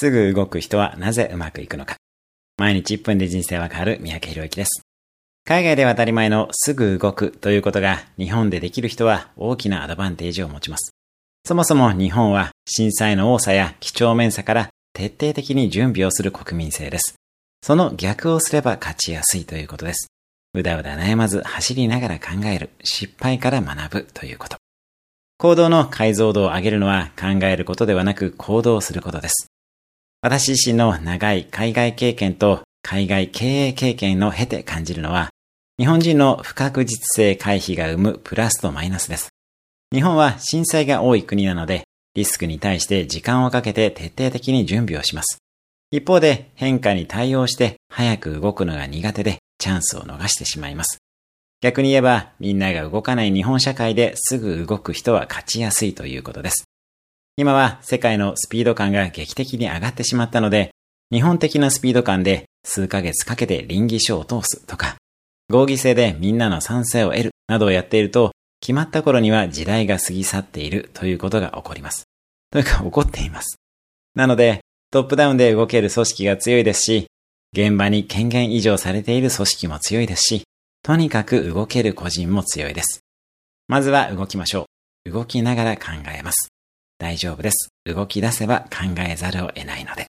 すぐ動く人はなぜうまくいくのか。毎日1分で人生は変わる三宅博之です。海外では当たり前のすぐ動くということが日本でできる人は大きなアドバンテージを持ちます。そもそも日本は震災の多さや几帳面さから徹底的に準備をする国民性です。その逆をすれば勝ちやすいということです。うだうだ悩まず走りながら考える、失敗から学ぶということ。行動の解像度を上げるのは考えることではなく行動することです。私自身の長い海外経験と海外経営経験の経て感じるのは、日本人の不確実性回避が生むプラスとマイナスです。日本は震災が多い国なので、リスクに対して時間をかけて徹底的に準備をします。一方で変化に対応して早く動くのが苦手でチャンスを逃してしまいます。逆に言えばみんなが動かない日本社会ですぐ動く人は勝ちやすいということです。今は世界のスピード感が劇的に上がってしまったので、日本的なスピード感で数ヶ月かけて倫理書を通すとか、合議制でみんなの賛成を得るなどをやっていると、決まった頃には時代が過ぎ去っているということが起こります。というか起こっています。なので、トップダウンで動ける組織が強いですし、現場に権限移譲されている組織も強いですし、とにかく動ける個人も強いです。まずは動きましょう。動きながら考えます。大丈夫です。動き出せば考えざるを得ないので。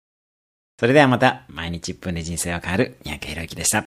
それではまた、毎日1分で人生は変わる三宅宏之でした。